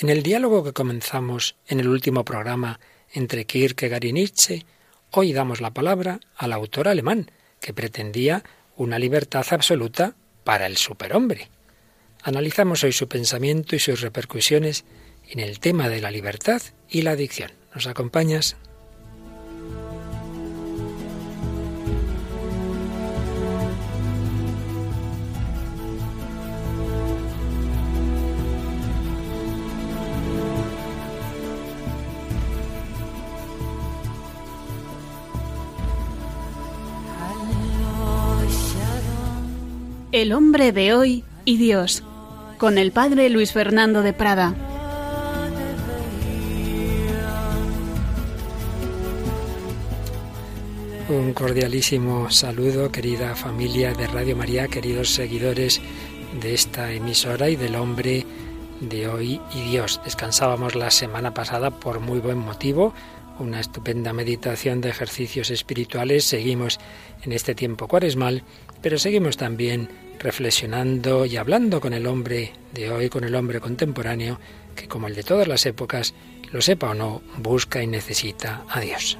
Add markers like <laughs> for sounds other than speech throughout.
En el diálogo que comenzamos en el último programa entre Kierkegaard y Nietzsche, hoy damos la palabra al autor alemán, que pretendía una libertad absoluta para el superhombre. Analizamos hoy su pensamiento y sus repercusiones en el tema de la libertad y la adicción. ¿Nos acompañas? El hombre de hoy y Dios, con el padre Luis Fernando de Prada. Un cordialísimo saludo, querida familia de Radio María, queridos seguidores de esta emisora y del hombre de hoy y Dios. Descansábamos la semana pasada por muy buen motivo, una estupenda meditación de ejercicios espirituales. Seguimos en este tiempo cuaresmal, pero seguimos también reflexionando y hablando con el hombre de hoy, con el hombre contemporáneo, que como el de todas las épocas, lo sepa o no, busca y necesita a Dios.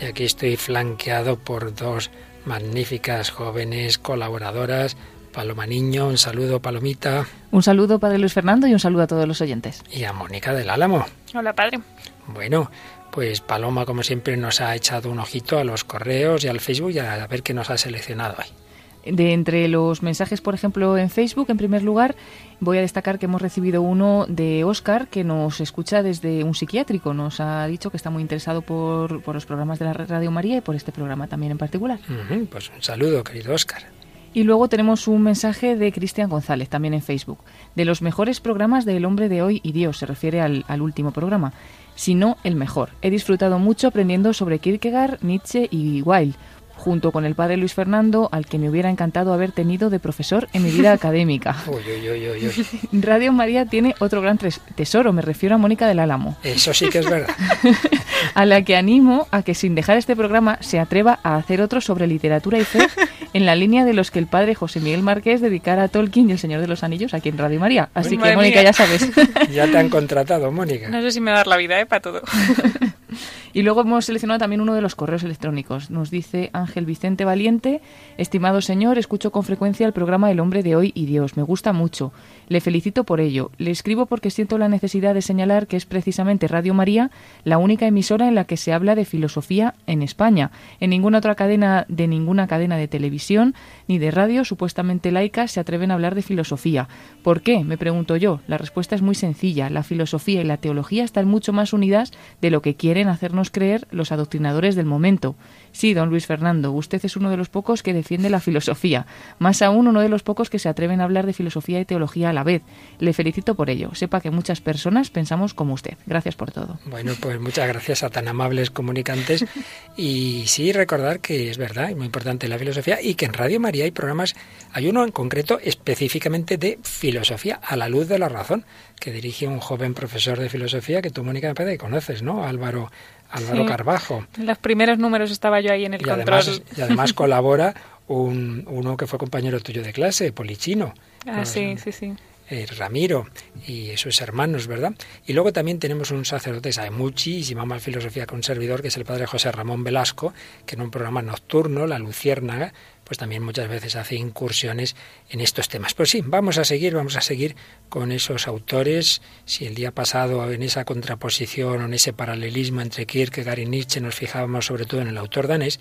Y aquí estoy flanqueado por dos magníficas jóvenes colaboradoras. Paloma Niño, un saludo Palomita. Un saludo Padre Luis Fernando y un saludo a todos los oyentes. Y a Mónica del Álamo. Hola Padre. Bueno, pues Paloma, como siempre, nos ha echado un ojito a los correos y al Facebook y a ver qué nos ha seleccionado hoy. De entre los mensajes, por ejemplo, en Facebook, en primer lugar, voy a destacar que hemos recibido uno de Oscar, que nos escucha desde un psiquiátrico. Nos ha dicho que está muy interesado por, por los programas de la Radio María y por este programa también en particular. pues un saludo, querido Oscar. Y luego tenemos un mensaje de Cristian González, también en Facebook. De los mejores programas del hombre de hoy y Dios, se refiere al, al último programa sino el mejor. He disfrutado mucho aprendiendo sobre Kierkegaard, Nietzsche y Wilde, junto con el padre Luis Fernando, al que me hubiera encantado haber tenido de profesor en mi vida <laughs> académica. <laughs> Radio María tiene otro gran tesoro, me refiero a Mónica del Álamo. Eso sí que es verdad. <laughs> a la que animo a que sin dejar este programa se atreva a hacer otro sobre literatura y fe en la línea de los que el padre José Miguel Márquez dedicara a Tolkien y el Señor de los Anillos aquí en Radio María. Así que, Mónica, ya sabes. ya te han contratado, Mónica. No sé si me va a dar la vida, ¿eh? Para todo. Y luego hemos seleccionado también uno de los correos electrónicos. Nos dice Ángel Vicente Valiente, estimado señor, escucho con frecuencia el programa El hombre de hoy y Dios. Me gusta mucho. Le felicito por ello. Le escribo porque siento la necesidad de señalar que es precisamente Radio María la única emisora en la que se habla de filosofía en España. En ninguna otra cadena de ninguna cadena de televisión ni de radio supuestamente laicas se atreven a hablar de filosofía. ¿Por qué? Me pregunto yo. La respuesta es muy sencilla. La filosofía y la teología están mucho más unidas de lo que quieren hacernos creer los adoctrinadores del momento. Sí, don Luis Fernando, usted es uno de los pocos que defiende la filosofía, más aún uno de los pocos que se atreven a hablar de filosofía y teología a la vez. Le felicito por ello. Sepa que muchas personas pensamos como usted. Gracias por todo. Bueno, pues muchas gracias a tan amables comunicantes. <laughs> Y sí, recordar que es verdad, es muy importante la filosofía y que en Radio María hay programas, hay uno en concreto específicamente de filosofía a la luz de la razón, que dirige un joven profesor de filosofía que tú, Mónica, me conoces, ¿no? Álvaro Álvaro Carbajo. En los primeros números estaba yo ahí en el y control. Además, y <laughs> además colabora un, uno que fue compañero tuyo de clase, Polichino. Ah, sí, sí, sí. Eh, Ramiro y sus hermanos, ¿verdad? Y luego también tenemos un sacerdote sabe muchísima más filosofía que un servidor, que es el padre José Ramón Velasco, que en un programa nocturno, La Luciérnaga, pues también muchas veces hace incursiones en estos temas. Pues sí, vamos a seguir, vamos a seguir con esos autores. Si el día pasado en esa contraposición o en ese paralelismo entre Kierkegaard y Nietzsche nos fijábamos sobre todo en el autor danés,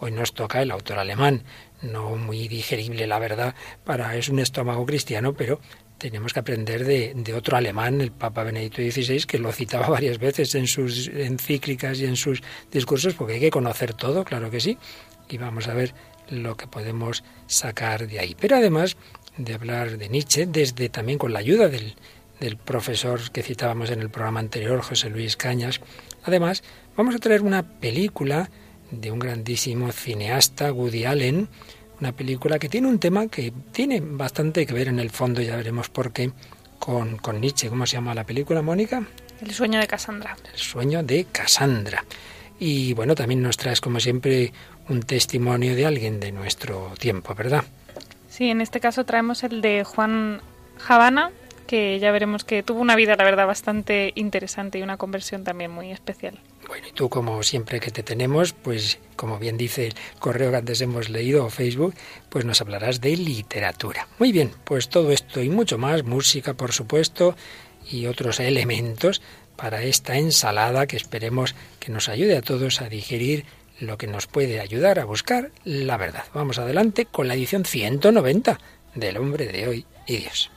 hoy nos toca el autor alemán, no muy digerible la verdad para es un estómago cristiano, pero tenemos que aprender de, otro alemán, el Papa Benedicto XVI, que lo citaba varias veces en sus encíclicas y en sus discursos, porque hay que conocer todo, claro que sí. Y vamos a ver lo que podemos sacar de ahí. Pero además de hablar de Nietzsche, desde también con la ayuda del, del profesor que citábamos en el programa anterior, José Luis Cañas, además vamos a traer una película de un grandísimo cineasta, Woody Allen, una película que tiene un tema que tiene bastante que ver en el fondo, ya veremos por qué, con, con Nietzsche. ¿Cómo se llama la película, Mónica? El sueño de Cassandra. El sueño de Cassandra. Y bueno, también nos traes, como siempre, un testimonio de alguien de nuestro tiempo, ¿verdad? Sí, en este caso traemos el de Juan Havana, que ya veremos que tuvo una vida, la verdad, bastante interesante y una conversión también muy especial. Bueno, y tú como siempre que te tenemos, pues como bien dice el correo que antes hemos leído o Facebook, pues nos hablarás de literatura. Muy bien, pues todo esto y mucho más, música por supuesto y otros elementos para esta ensalada que esperemos que nos ayude a todos a digerir lo que nos puede ayudar a buscar la verdad. Vamos adelante con la edición 190 del hombre de hoy y Dios.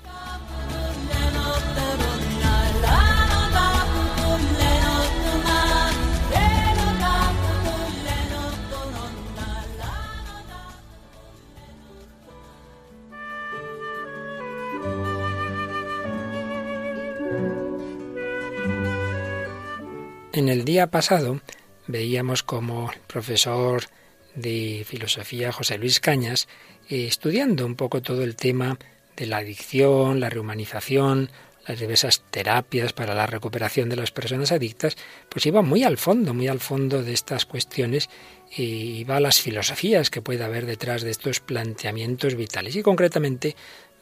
En el día pasado veíamos como el profesor de filosofía José Luis Cañas, eh, estudiando un poco todo el tema de la adicción, la rehumanización, las diversas terapias para la recuperación de las personas adictas, pues iba muy al fondo, muy al fondo de estas cuestiones y iba a las filosofías que puede haber detrás de estos planteamientos vitales. Y concretamente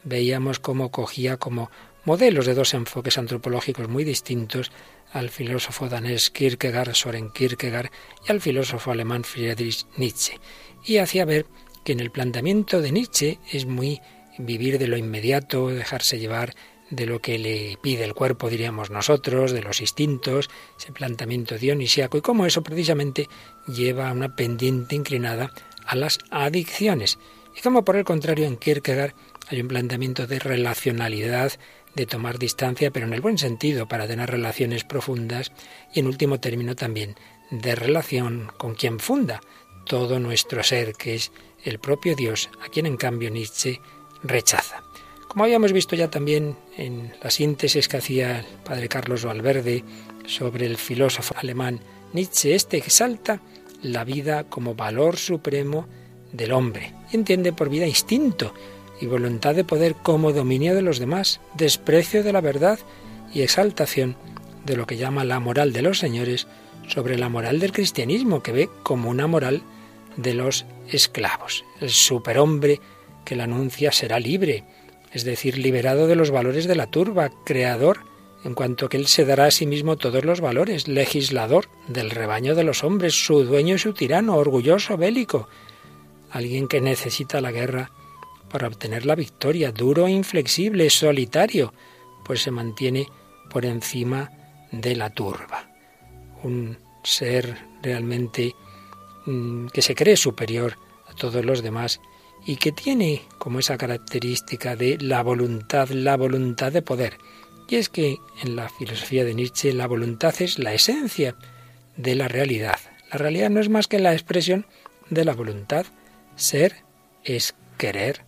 veíamos cómo cogía como modelos de dos enfoques antropológicos muy distintos al filósofo danés Kierkegaard, Soren Kierkegaard, y al filósofo alemán Friedrich Nietzsche. Y hacía ver que en el planteamiento de Nietzsche es muy vivir de lo inmediato, dejarse llevar de lo que le pide el cuerpo, diríamos nosotros, de los instintos, ese planteamiento dionisíaco, y cómo eso precisamente lleva a una pendiente inclinada a las adicciones. Y como por el contrario en Kierkegaard hay un planteamiento de relacionalidad, de tomar distancia, pero en el buen sentido, para tener relaciones profundas y en último término también de relación con quien funda todo nuestro ser, que es el propio Dios, a quien en cambio Nietzsche rechaza. Como habíamos visto ya también en la síntesis que hacía el padre Carlos Valverde sobre el filósofo alemán Nietzsche, este exalta la vida como valor supremo del hombre entiende por vida instinto, y voluntad de poder como dominio de los demás, desprecio de la verdad y exaltación de lo que llama la moral de los señores sobre la moral del cristianismo, que ve como una moral de los esclavos. El superhombre que la anuncia será libre, es decir, liberado de los valores de la turba, creador, en cuanto que él se dará a sí mismo todos los valores, legislador del rebaño de los hombres, su dueño y su tirano, orgulloso, bélico, alguien que necesita la guerra para obtener la victoria, duro e inflexible, solitario, pues se mantiene por encima de la turba. Un ser realmente mm, que se cree superior a todos los demás y que tiene como esa característica de la voluntad, la voluntad de poder. Y es que en la filosofía de Nietzsche la voluntad es la esencia de la realidad. La realidad no es más que la expresión de la voluntad. Ser es querer.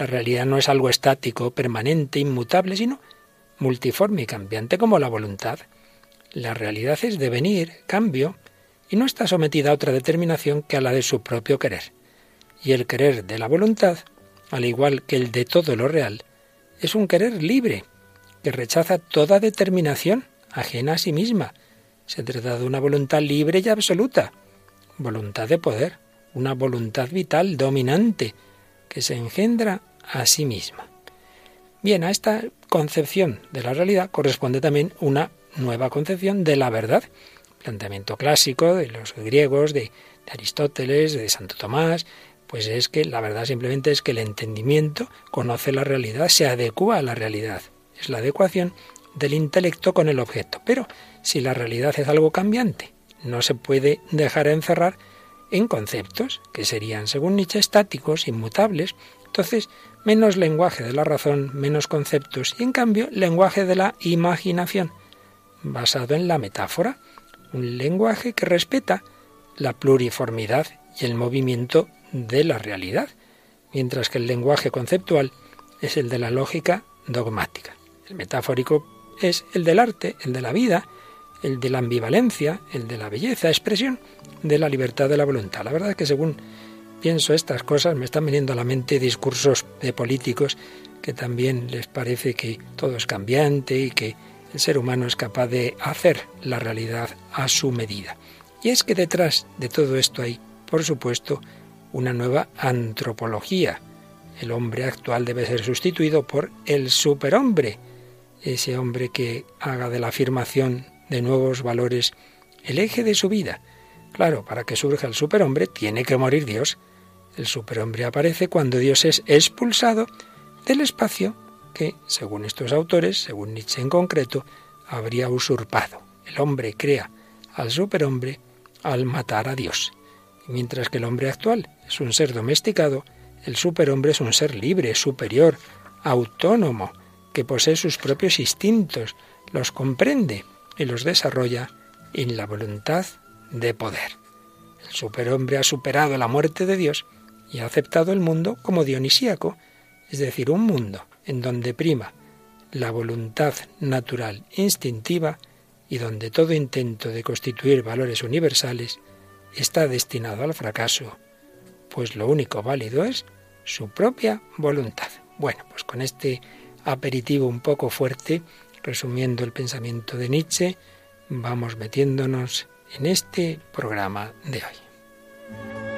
La realidad no es algo estático, permanente, inmutable, sino multiforme y cambiante como la voluntad. La realidad es devenir, cambio, y no está sometida a otra determinación que a la de su propio querer. Y el querer de la voluntad, al igual que el de todo lo real, es un querer libre, que rechaza toda determinación ajena a sí misma. Se trata de una voluntad libre y absoluta, voluntad de poder, una voluntad vital, dominante, que se engendra a sí misma. Bien, a esta concepción de la realidad corresponde también una nueva concepción de la verdad, planteamiento clásico de los griegos, de, Aristóteles, de Santo Tomás, pues es que la verdad simplemente es que el entendimiento conoce la realidad, se adecua a la realidad. Es la adecuación del intelecto con el objeto. Pero si la realidad es algo cambiante, no se puede dejar encerrar en conceptos que serían, según Nietzsche, estáticos, inmutables. Entonces, menos lenguaje de la razón, menos conceptos, y en cambio lenguaje de la imaginación, basado en la metáfora, un lenguaje que respeta la pluriformidad y el movimiento de la realidad, mientras que el lenguaje conceptual es el de la lógica dogmática. El metafórico es el del arte, el de la vida, el de la ambivalencia, el de la belleza, expresión de la libertad de la voluntad. La verdad es que según pienso estas cosas, me están viniendo a la mente discursos de políticos que también les parece que todo es cambiante y que el ser humano es capaz de hacer la realidad a su medida. Y es que detrás de todo esto hay, por supuesto, una nueva antropología. el hombre actual debe ser sustituido por el superhombre, ese hombre que haga de la afirmación de nuevos valores el eje de su vida. Claro, para que surja el superhombre tiene que morir Dios. El superhombre aparece cuando Dios es expulsado del espacio que, según estos autores, según Nietzsche en concreto, habría usurpado. El hombre crea al superhombre al matar a Dios. mientras que el hombre actual es un ser domesticado, el superhombre es un ser libre, superior, autónomo, que posee sus propios instintos, los comprende y los desarrolla en la voluntad de poder. El superhombre ha superado la muerte de Dios y ha aceptado el mundo como dionisíaco, es decir, un mundo en donde prima la voluntad natural instintiva y donde todo intento de constituir valores universales está destinado al fracaso, pues lo único válido es su propia voluntad. Bueno, pues con este aperitivo un poco fuerte, resumiendo el pensamiento de Nietzsche, vamos metiéndonos en este programa de hoy.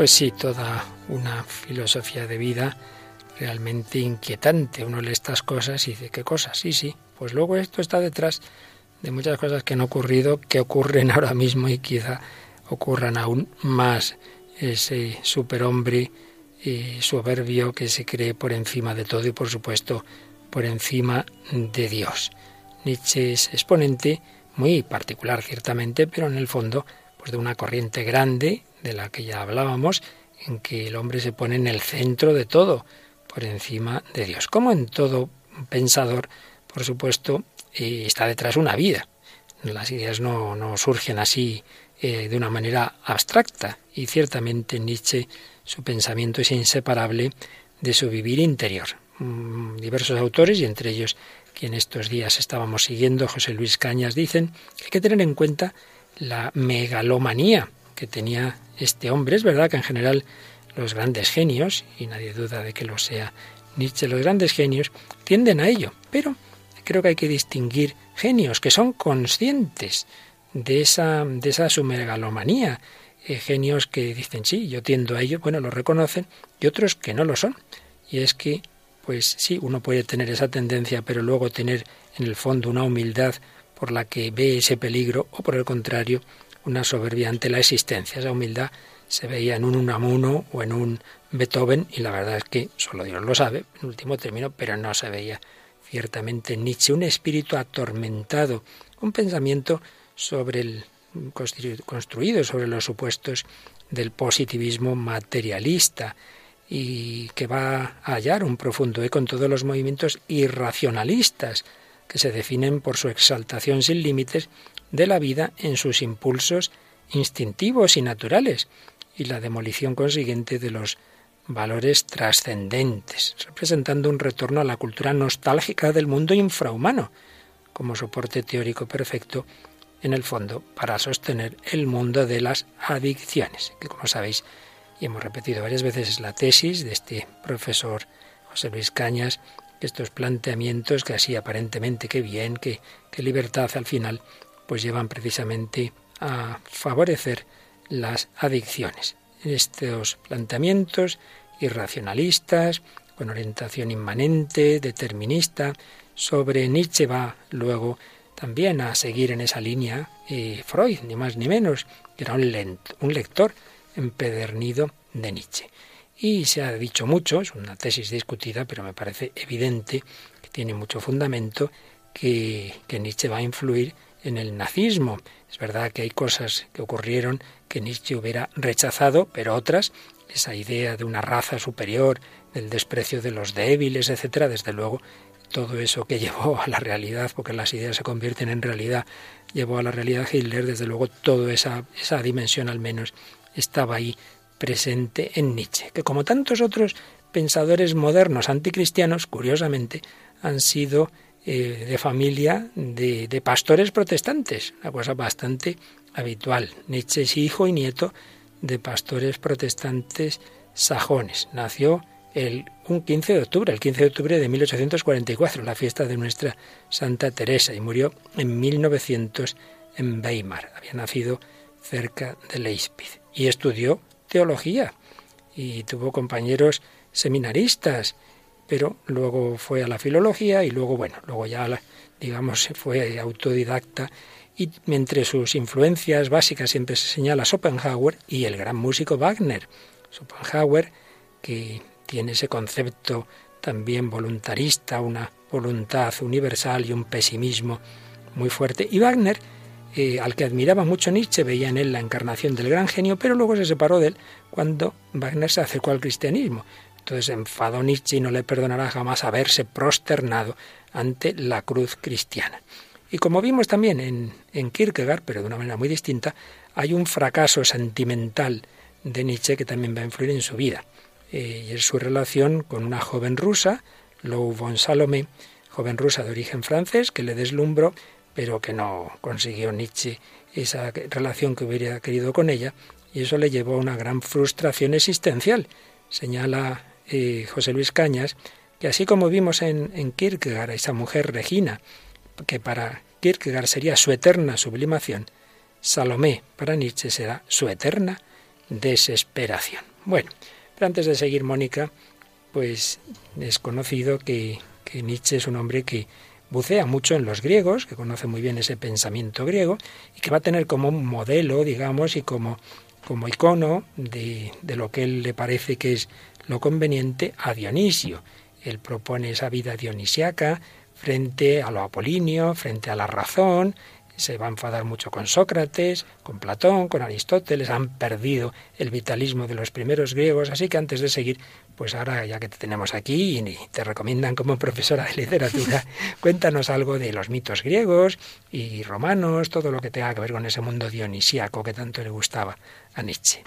Pues sí, toda una filosofía de vida realmente inquietante. Uno lee estas cosas y dice, ¿qué cosas? Sí, sí. Pues luego esto está detrás de muchas cosas que han ocurrido, que ocurren <laughs> ahora mismo y quizá ocurran aún más. Ese superhombre soberbio que se cree por encima de todo y por supuesto por encima de Dios. Nietzsche es exponente muy particular ciertamente, pero en el fondo pues de una corriente grande de la que ya hablábamos, en que el hombre se pone en el centro de todo, por encima de Dios. Como en todo pensador, por supuesto, eh, está detrás una vida. Las ideas no, no surgen así eh, de una manera abstracta y ciertamente Nietzsche su pensamiento es inseparable de su vivir interior. Mm, diversos autores, y entre ellos quien estos días estábamos siguiendo, José Luis Cañas, dicen que hay que tener en cuenta la megalomanía que tenía este hombre. Es verdad que en general los grandes genios, y nadie duda de que lo sea Nietzsche, los grandes genios tienden a ello, pero creo que hay que distinguir genios que son conscientes de esa, de esa su megalomanía, eh, genios que dicen sí, yo tiendo a ello, bueno, lo reconocen, y otros que no lo son. Y es que, pues sí, uno puede tener esa tendencia, pero luego tener en el fondo una humildad por la que ve ese peligro, o por el contrario, una soberbia ante la existencia. Esa humildad se veía en un Unamuno o en un Beethoven y la verdad es que solo Dios lo sabe, en último término, pero no se veía ciertamente en Nietzsche un espíritu atormentado, un pensamiento sobre el construido sobre los supuestos del positivismo materialista y que va a hallar un profundo eco en todos los movimientos irracionalistas que se definen por su exaltación sin límites de la vida en sus impulsos instintivos y naturales y la demolición consiguiente de los valores trascendentes, representando un retorno a la cultura nostálgica del mundo infrahumano, como soporte teórico perfecto, en el fondo, para sostener el mundo de las adicciones, que como sabéis, y hemos repetido varias veces, la tesis de este profesor José Luis Cañas, estos planteamientos que así aparentemente que bien, que, que libertad al final, pues llevan precisamente a favorecer las adicciones. Estos planteamientos irracionalistas, con orientación inmanente, determinista, sobre Nietzsche va luego también a seguir en esa línea Freud, ni más ni menos, que era un, un lector empedernido de Nietzsche. Y se ha dicho mucho, es una tesis discutida, pero me parece evidente que tiene mucho fundamento, que, que Nietzsche va a influir en el nazismo. Es verdad que hay cosas que ocurrieron que Nietzsche hubiera rechazado, pero otras, esa idea de una raza superior, del desprecio de los débiles, etcétera, desde luego todo eso que <laughs> llevó a la realidad, porque las ideas se convierten en realidad, llevó a la realidad Hitler, desde luego toda esa, esa dimensión al menos estaba ahí presente en Nietzsche, que como tantos otros pensadores modernos anticristianos, curiosamente, han sido eh, de familia de, de, pastores protestantes, una cosa bastante habitual. Nietzsche es hijo y nieto de pastores protestantes sajones. Nació el, un 15 de octubre, el 15 de octubre de 1844, la fiesta de nuestra Santa Teresa, y murió en 1900 en Weimar. Había nacido cerca de Leipzig y estudió teología y tuvo compañeros seminaristas, pero luego fue a la filología y luego, bueno, luego ya, digamos, fue autodidacta y entre sus influencias básicas siempre se señala Schopenhauer y el gran músico Wagner. Schopenhauer, que tiene ese concepto también voluntarista, una voluntad universal y un pesimismo muy fuerte. Y Wagner, eh, al que admiraba mucho Nietzsche, veía en él la encarnación del gran genio, pero luego se separó de él cuando Wagner se acercó al cristianismo. Entonces enfadó Nietzsche y no le perdonará jamás haberse prosternado ante la cruz cristiana. Y como vimos también en, en Kierkegaard, pero de una manera muy distinta, hay un fracaso sentimental de Nietzsche que también va a influir en su vida. Eh, y es su relación con una joven rusa, Lou von Salome, joven rusa de origen francés, que le deslumbró, pero que no consiguió Nietzsche esa relación que hubiera querido con ella, y eso le llevó a una gran frustración existencial. Señala José Luis Cañas que así como vimos en, en Kierkegaard, esa mujer Regina, que para Kierkegaard sería su eterna sublimación, Salomé para Nietzsche será su eterna desesperación. Bueno, pero antes de seguir, Mónica, pues es conocido que, que Nietzsche es un hombre que bucea mucho en los griegos, que conoce muy bien ese pensamiento griego y que va a tener como un modelo, digamos, y como, como icono de, de lo que él le parece que es lo conveniente a Dionisio. Él propone esa vida dionisiaca, frente a lo apolinio, frente a la razón, se va a enfadar mucho con Sócrates, con Platón, con Aristóteles, han perdido el vitalismo de los primeros griegos, así que antes de seguir, pues ahora ya que te tenemos aquí y te recomiendan como profesora de literatura, <laughs> cuéntanos algo de los mitos griegos y romanos, todo lo que tenga que ver con ese mundo dionisíaco que tanto le gustaba a Nietzsche.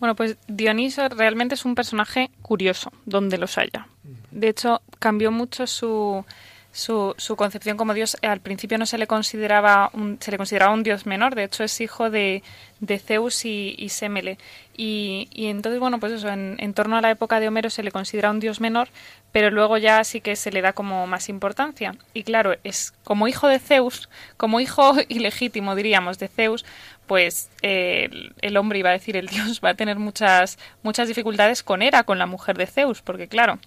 Bueno, pues Dioniso realmente es un personaje curioso, donde los haya. De hecho, cambió mucho su, su, su, concepción como Dios al principio no se le consideraba un, se le consideraba un dios menor de hecho es hijo de, de Zeus y, Semele y, y, entonces bueno pues eso en, torno a la época de Homero se le considera un dios menor pero luego ya sí que se le da como más importancia. Y claro es como hijo de Zeus como hijo <laughs> ilegítimo diríamos de Zeus pues eh, el, el hombre iba a decir el <laughs> dios va a tener muchas muchas dificultades con Hera con la mujer de Zeus porque claro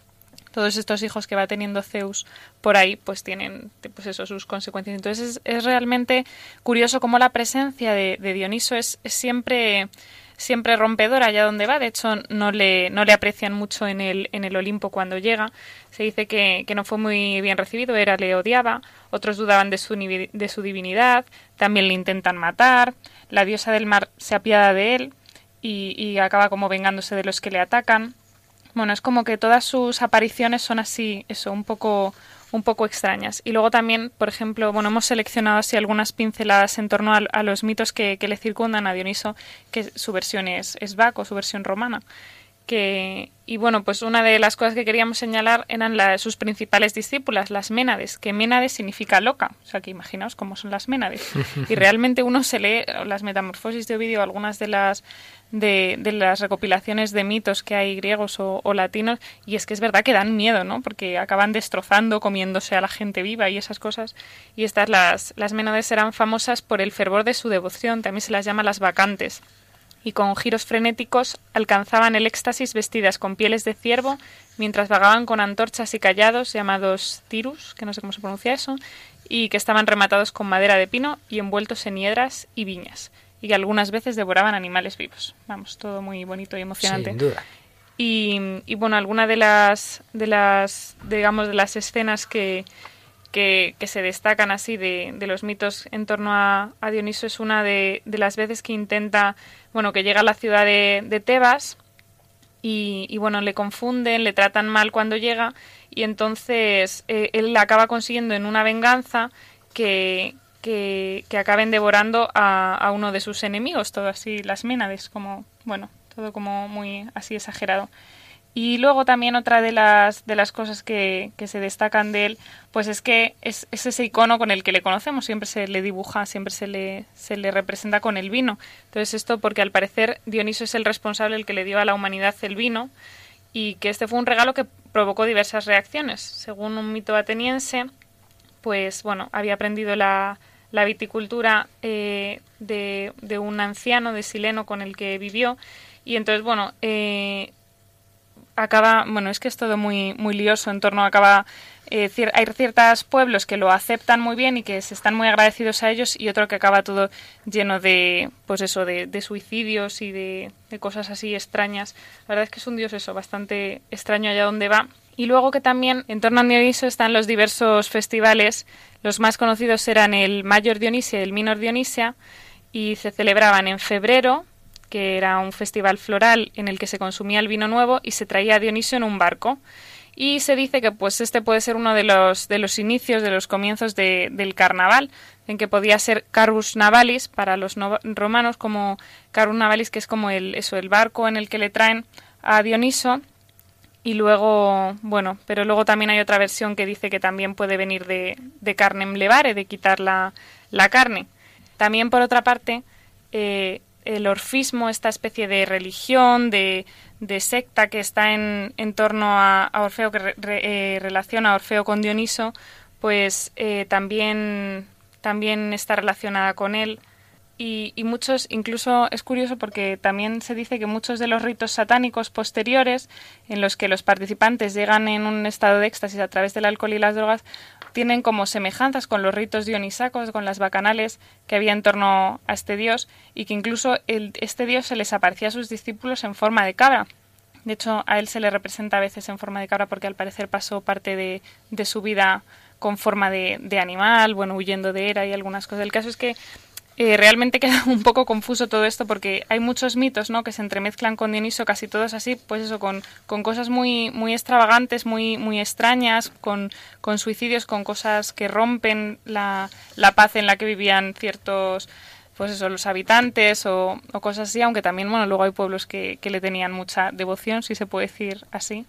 todos estos hijos que va teniendo Zeus por ahí, pues tienen pues eso, sus consecuencias. Entonces es, es realmente curioso cómo la presencia de, de Dioniso es, siempre siempre rompedora allá donde va. De hecho, no le, no le aprecian mucho en el, en el Olimpo cuando llega. Se dice que, que no fue muy bien recibido, era le odiaba, otros dudaban de su, de su divinidad, también le intentan matar, la diosa del mar se apiada de él y, y acaba como vengándose de los que le atacan. Bueno, es como que todas sus apariciones son así, eso, un poco un poco extrañas. Y luego también, por ejemplo, bueno, hemos seleccionado así algunas pinceladas en torno a, los mitos que, que, le circundan a Dioniso, que su versión es, es Baco, su versión romana. Que, y bueno, pues una de las cosas que queríamos señalar eran la, sus principales discípulas, las Ménades, que Ménades significa loca, o sea que imaginaos cómo son las Ménades. <laughs> Y realmente uno se lee las metamorfosis de Ovidio, algunas de las de, de, las recopilaciones de mitos que hay griegos o, o, latinos y es que es verdad que dan miedo, ¿no? Porque acaban destrozando, comiéndose a la gente viva y esas cosas. Y estas, las, las Ménades eran famosas por el fervor de su devoción, también se las llama las vacantes. Y con giros frenéticos alcanzaban el éxtasis vestidas con pieles de ciervo, mientras vagaban con antorchas y callados llamados tirus, que no sé cómo se pronuncia eso, y que estaban rematados con madera de pino y envueltos en hiedras y viñas y que algunas veces devoraban animales vivos. Vamos, todo muy bonito y emocionante. Sin duda. Y, y bueno, alguna de las, de las, digamos, de las escenas que, que, se destacan así de, los mitos en torno a, Dioniso es una de, las veces que intenta, bueno, que llega a la ciudad de, de Tebas y, bueno, le confunden, le tratan mal cuando llega y entonces eh, él acaba consiguiendo en una venganza que, que, acaben devorando a, a, uno de sus enemigos, todo así, las Ménades, como, bueno, todo como muy así exagerado. Y luego también otra de las, de las cosas que, que se destacan de él, pues es que es, ese icono con el que le conocemos, siempre se le dibuja, siempre se le, se le representa con el vino. Entonces esto porque al parecer Dioniso es el responsable, el que le dio a la humanidad el vino, y que este fue un regalo que provocó diversas reacciones. Según un mito ateniense, pues bueno, había aprendido la, la viticultura eh, de, de, un anciano de Sileno con el que vivió, y entonces, bueno, eh, acaba, bueno, es que es todo muy, muy lioso en torno, acaba, eh, hay ciertos pueblos que lo aceptan muy bien y que se están muy agradecidos a ellos y otro que acaba todo lleno de, pues eso, de, suicidios y de, cosas así extrañas. La verdad es que es un dios eso, bastante extraño allá donde va. Y luego que también en torno a Dioniso están los diversos festivales. Los más conocidos eran el Mayor Dionisia y el Minor Dionisia y se celebraban en febrero, que era un festival floral en el que se consumía el vino nuevo y se traía a Dionisio en un barco. Y se dice que pues este puede ser uno de los, de los inicios, de los comienzos del carnaval, en que podía ser Carus Navalis para los romanos, como Carus Navalis, que es como el, eso, el barco en el que le traen a Dioniso. Y luego, bueno, pero luego también hay otra versión que dice que también puede venir de, de carne levare, de quitar la, la carne. También, por otra parte, eh, el orfismo, esta especie de religión, de, de secta que está en, en torno a, Orfeo, que eh, relaciona a Orfeo con Dioniso, pues eh, también, también está relacionada con él. Y, muchos, incluso es curioso porque también se dice que muchos de los ritos satánicos posteriores, en los que los participantes llegan en un estado de éxtasis a través del alcohol y las drogas, tienen como semejanzas con los ritos dionisacos, con las bacanales que había en torno a este dios y que incluso el, este dios se les aparecía a sus discípulos en forma de cabra. De hecho, a él se le representa a veces en forma de cabra porque al parecer pasó parte de, de su vida con forma de, de, animal, bueno, huyendo de era y algunas cosas. El caso es que eh, realmente <laughs> queda un poco confuso todo esto porque hay muchos mitos ¿no? que se entremezclan con Dioniso, casi todos así, pues eso, con, con cosas muy, muy extravagantes, muy, muy extrañas, con, con suicidios, con cosas que rompen la, la paz en la que vivían ciertos pues eso, los habitantes o, o, cosas así, aunque también, bueno, luego hay pueblos que, que, le tenían mucha devoción, si se puede decir así.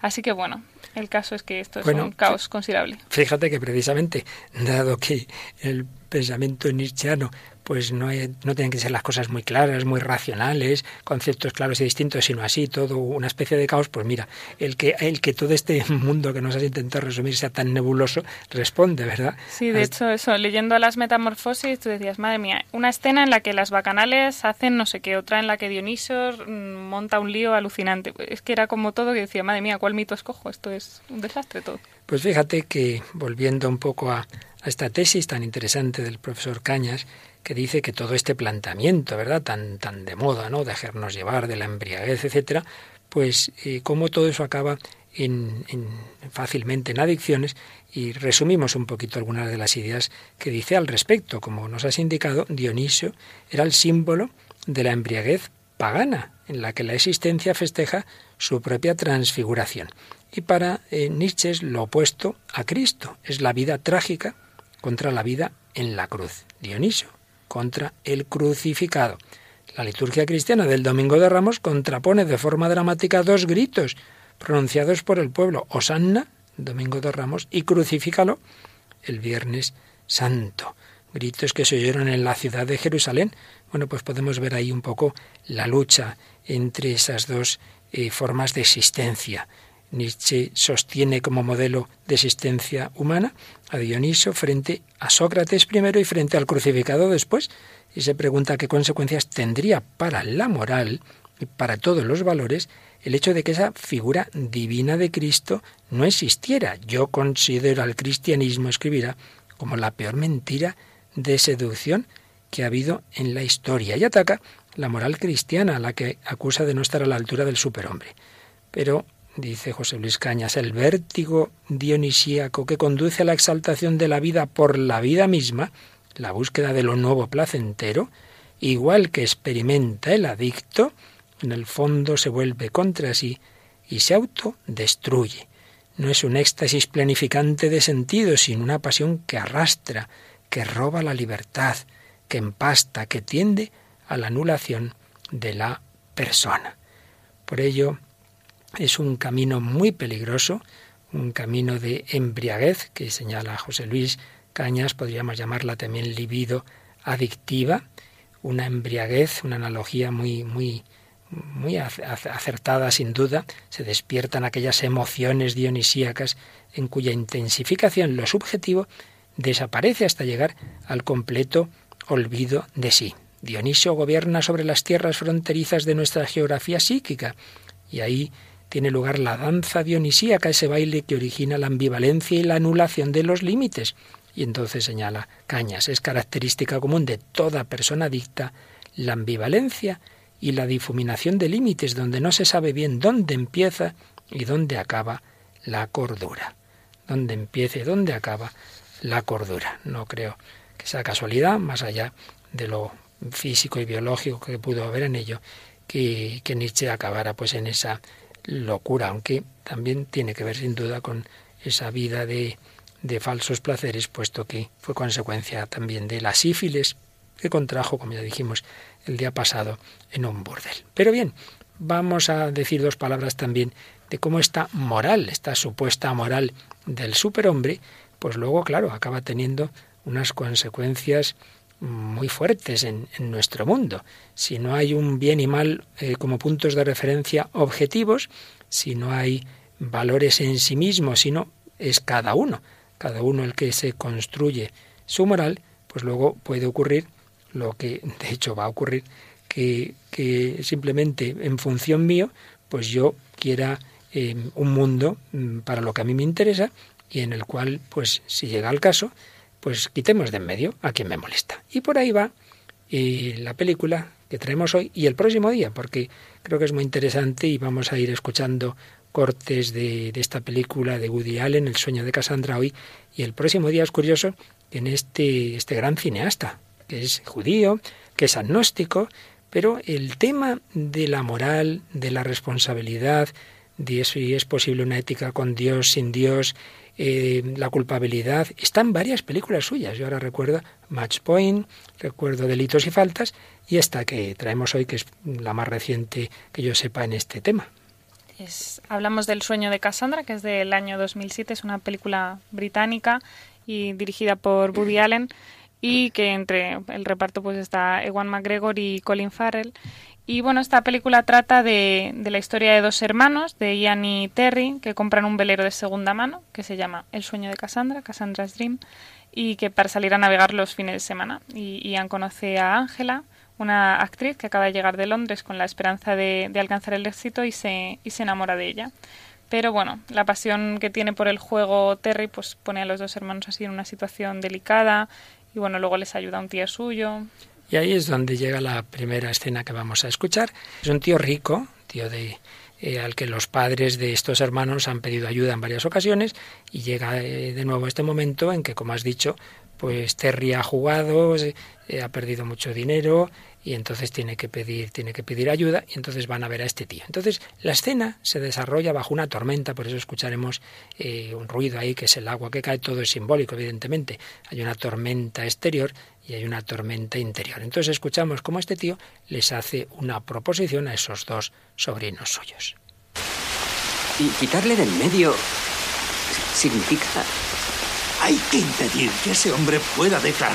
Así que, bueno, el caso es que esto es un caos considerable. Fíjate que precisamente, dado que el pensamiento nietzscheano pues no, no tienen que ser las cosas muy claras, muy racionales, conceptos claros y distintos, sino así, todo una especie de caos, pues mira, el que, el que todo este <laughs> mundo que nos has intentado resumir sea tan nebuloso, responde, ¿verdad? Sí, de hecho, eso, leyendo las metamorfosis, tú decías, madre mía, una escena en la que las bacanales hacen no sé qué, otra en la que Dioniso mm, monta un lío alucinante. Es que era como todo que decía, madre mía, ¿cuál mito escojo? Esto es un desastre todo. Pues fíjate que, volviendo un poco a, a esta tesis tan interesante del profesor Cañas, que dice que todo este planteamiento, ¿verdad?, tan, tan de moda, ¿no?, dejarnos llevar, de la embriaguez, etcétera, pues eh, cómo todo eso acaba en, fácilmente en adicciones y resumimos un poquito algunas de las ideas que dice al respecto. Como nos has indicado, Dionisio era el símbolo de la embriaguez pagana, en la que la existencia festeja su propia transfiguración. Y para eh, Nietzsche es lo opuesto a Cristo, es la vida trágica contra la vida en la cruz. Dionisio, contra el crucificado. La liturgia cristiana del Domingo de Ramos contrapone de forma dramática dos gritos pronunciados por el pueblo, Osanna, Domingo de Ramos, y Crucifícalo, el Viernes Santo. Gritos que se oyeron en la ciudad de Jerusalén. Bueno, pues podemos ver ahí un poco la lucha entre esas dos eh, formas de existencia. Nietzsche sostiene como modelo de existencia humana a Dioniso frente a Sócrates primero y frente al crucificado después, y se pregunta qué consecuencias tendría para la moral y para todos los valores el hecho de que esa figura divina de Cristo no existiera. Yo considero al cristianismo, escribirá, como la peor mentira de seducción que ha habido en la historia y ataca la moral cristiana, a la que acusa de no estar a la altura del superhombre. Pero dice José Luis Cañas, el vértigo dionisíaco que conduce a la exaltación de la vida por la vida misma, la búsqueda de lo nuevo placentero, igual que experimenta el adicto, en el fondo se vuelve contra sí y se autodestruye. No es un éxtasis planificante de sentido, sino una pasión que arrastra, que roba la libertad, que empasta, que tiende a la anulación de la persona. Por ello, es un camino muy peligroso, un camino de embriaguez que señala José Luis Cañas, podríamos llamarla también libido adictiva, una embriaguez, una analogía muy, muy, muy acertada sin duda, se despiertan aquellas emociones dionisíacas en cuya intensificación lo subjetivo desaparece hasta llegar al completo olvido de sí. Dionisio gobierna sobre las tierras fronterizas de nuestra geografía psíquica y ahí tiene lugar la danza dionisíaca, ese baile que origina la ambivalencia y la anulación de los límites. Y entonces señala Cañas, es característica común de toda persona adicta la ambivalencia y la difuminación de límites donde no se sabe bien dónde empieza y dónde acaba la cordura. Dónde empieza y dónde acaba la cordura. No creo que sea casualidad, más allá de lo físico y biológico que pudo haber en ello, que, que Nietzsche acabara pues en esa locura, aunque también tiene que ver sin duda con esa vida de, de falsos placeres, puesto que fue consecuencia también de la sífilis que contrajo, como ya dijimos el día pasado, en un burdel. Pero bien, vamos a decir dos palabras también de cómo esta moral, esta supuesta moral del superhombre, pues luego, claro, acaba teniendo unas consecuencias muy fuertes en, nuestro mundo. Si no hay un bien y mal eh, como puntos de referencia objetivos, si no hay valores en sí mismo, sino es cada uno, cada uno el que se construye su moral, pues luego puede ocurrir lo que de hecho va a ocurrir, que, que simplemente en función mío, pues yo quiera eh, un mundo mm, para lo que a mí me interesa y en el cual, pues si llega el caso, pues quitemos de en medio a quien me molesta. Y por ahí va eh, la película que traemos hoy y el próximo día, porque creo que es muy interesante y vamos a ir escuchando cortes de, de, esta película de Woody Allen, El sueño de Cassandra hoy, y el próximo día es curioso en este, este gran cineasta, que es judío, que es agnóstico, pero el tema de la moral, de la responsabilidad, de si es posible una ética con Dios, sin Dios, eh, la culpabilidad, está en varias películas suyas. Yo ahora recuerdo Match Point, recuerdo Delitos y Faltas, y esta que traemos hoy, que es la más reciente que yo sepa en este tema. hablamos del sueño de Cassandra, que es del año 2007, es una película británica y dirigida por Woody Allen y que entre el reparto pues está Ewan McGregor y Colin Farrell y bueno, esta película trata de, de, la historia de dos hermanos, de Ian y Terry, que compran un velero de segunda mano, que se llama El sueño de Cassandra, Cassandra's Dream, y que para salir a navegar los fines de semana. Y Ian conoce a Ángela, una actriz que acaba de llegar de Londres con la esperanza de, de alcanzar el éxito y se, y se enamora de ella. Pero bueno, la pasión que tiene por el juego Terry pues pone a los dos hermanos así en una situación delicada y bueno, luego les ayuda un tío suyo. Y ahí es donde llega la primera escena que vamos a escuchar. Es un tío rico, tío de eh, al que los padres de estos hermanos han pedido ayuda en varias ocasiones y llega eh, de nuevo este momento en que, como has dicho, pues Terry ha jugado, eh, ha perdido mucho dinero y entonces tiene que pedir tiene que pedir ayuda y entonces van a ver a este tío. Entonces la escena se desarrolla bajo una tormenta, por eso escucharemos un ruido ahí que es el agua que cae, todo es simbólico evidentemente. Hay una tormenta exterior y hay una tormenta interior. Entonces escuchamos cómo este tío les hace una proposición a esos dos sobrinos suyos. Y quitarle del medio significa... Hay que impedir que ese hombre pueda dejar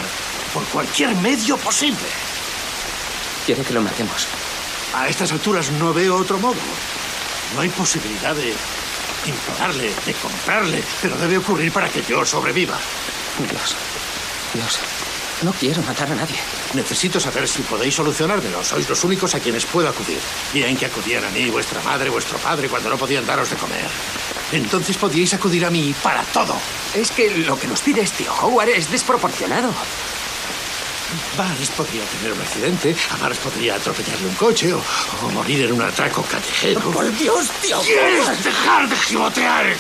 por cualquier medio posible. Quiere que lo matemos. A estas alturas no veo otro modo. No hay posibilidad de implorarle, de comprarle, pero debe ocurrir para que yo sobreviva. Dios, Dios, no quiero matar a nadie. Necesito saber si podéis solucionármelo. Sois los únicos a quienes puedo acudir. Bien que acudían a mí, vuestra madre, vuestro padre, cuando no podían daros de comer. Entonces podíais acudir a mí para todo. Es que lo que nos pide este Howard es desproporcionado. Barnes podría tener un accidente, a Barnes podría atropellarle un coche o, o morir en un atraco callejero. ¡Por Dios, tío! ¿Quieres dejar de gibotear?